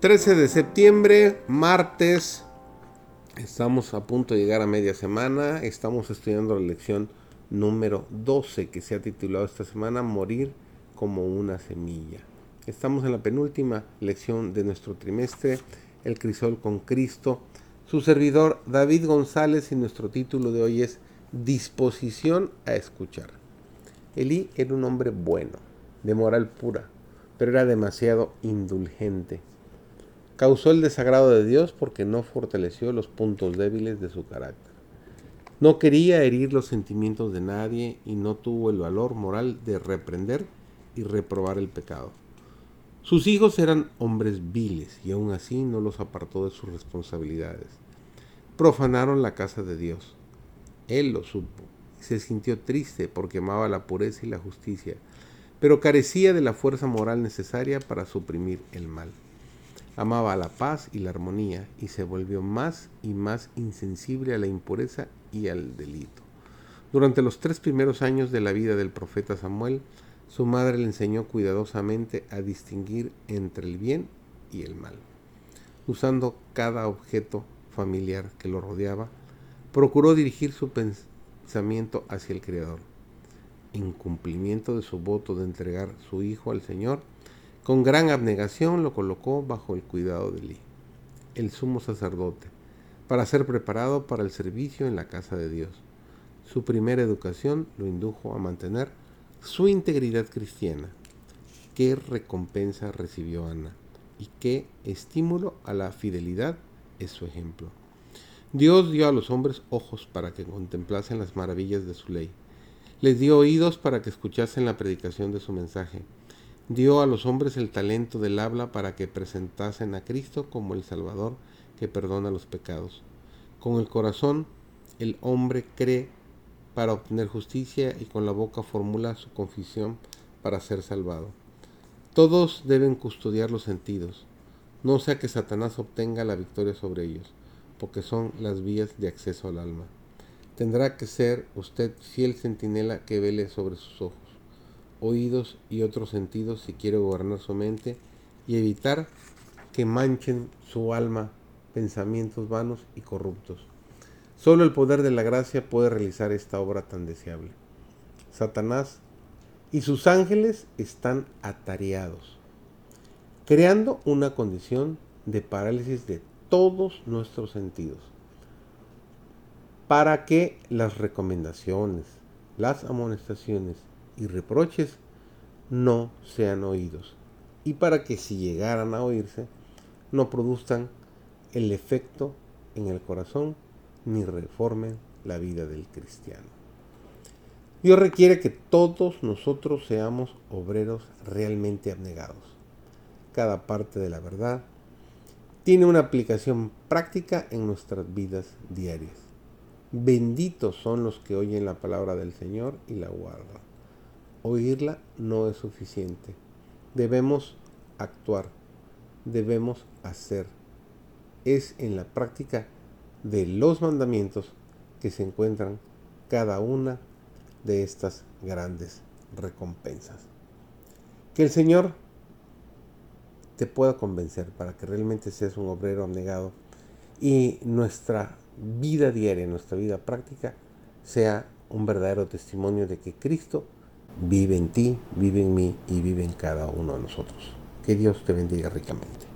13 de septiembre, martes. Estamos a punto de llegar a media semana. Estamos estudiando la lección número 12 que se ha titulado esta semana Morir como una semilla. Estamos en la penúltima lección de nuestro trimestre, El crisol con Cristo. Su servidor David González y nuestro título de hoy es Disposición a escuchar. Elí era un hombre bueno, de moral pura, pero era demasiado indulgente causó el desagrado de Dios porque no fortaleció los puntos débiles de su carácter. No quería herir los sentimientos de nadie y no tuvo el valor moral de reprender y reprobar el pecado. Sus hijos eran hombres viles y aún así no los apartó de sus responsabilidades. Profanaron la casa de Dios. Él lo supo y se sintió triste porque amaba la pureza y la justicia, pero carecía de la fuerza moral necesaria para suprimir el mal. Amaba la paz y la armonía y se volvió más y más insensible a la impureza y al delito. Durante los tres primeros años de la vida del profeta Samuel, su madre le enseñó cuidadosamente a distinguir entre el bien y el mal. Usando cada objeto familiar que lo rodeaba, procuró dirigir su pensamiento hacia el Creador. En cumplimiento de su voto de entregar su hijo al Señor, con gran abnegación lo colocó bajo el cuidado de Lee, el sumo sacerdote, para ser preparado para el servicio en la casa de Dios. Su primera educación lo indujo a mantener su integridad cristiana. ¿Qué recompensa recibió Ana? ¿Y qué estímulo a la fidelidad es su ejemplo? Dios dio a los hombres ojos para que contemplasen las maravillas de su ley. Les dio oídos para que escuchasen la predicación de su mensaje dio a los hombres el talento del habla para que presentasen a Cristo como el Salvador que perdona los pecados. Con el corazón el hombre cree para obtener justicia y con la boca formula su confesión para ser salvado. Todos deben custodiar los sentidos, no sea que Satanás obtenga la victoria sobre ellos, porque son las vías de acceso al alma. Tendrá que ser usted fiel centinela que vele sobre sus ojos oídos y otros sentidos si quiere gobernar su mente y evitar que manchen su alma pensamientos vanos y corruptos. Solo el poder de la gracia puede realizar esta obra tan deseable. Satanás y sus ángeles están atareados, creando una condición de parálisis de todos nuestros sentidos, para que las recomendaciones, las amonestaciones y reproches no sean oídos y para que si llegaran a oírse no produzcan el efecto en el corazón ni reformen la vida del cristiano. Dios requiere que todos nosotros seamos obreros realmente abnegados. Cada parte de la verdad tiene una aplicación práctica en nuestras vidas diarias. Benditos son los que oyen la palabra del Señor y la guardan. Oírla no es suficiente. Debemos actuar, debemos hacer. Es en la práctica de los mandamientos que se encuentran cada una de estas grandes recompensas. Que el Señor te pueda convencer para que realmente seas un obrero abnegado y nuestra vida diaria, nuestra vida práctica sea un verdadero testimonio de que Cristo vive en ti, vive en mí y vive en cada uno de nosotros. Que Dios te bendiga ricamente.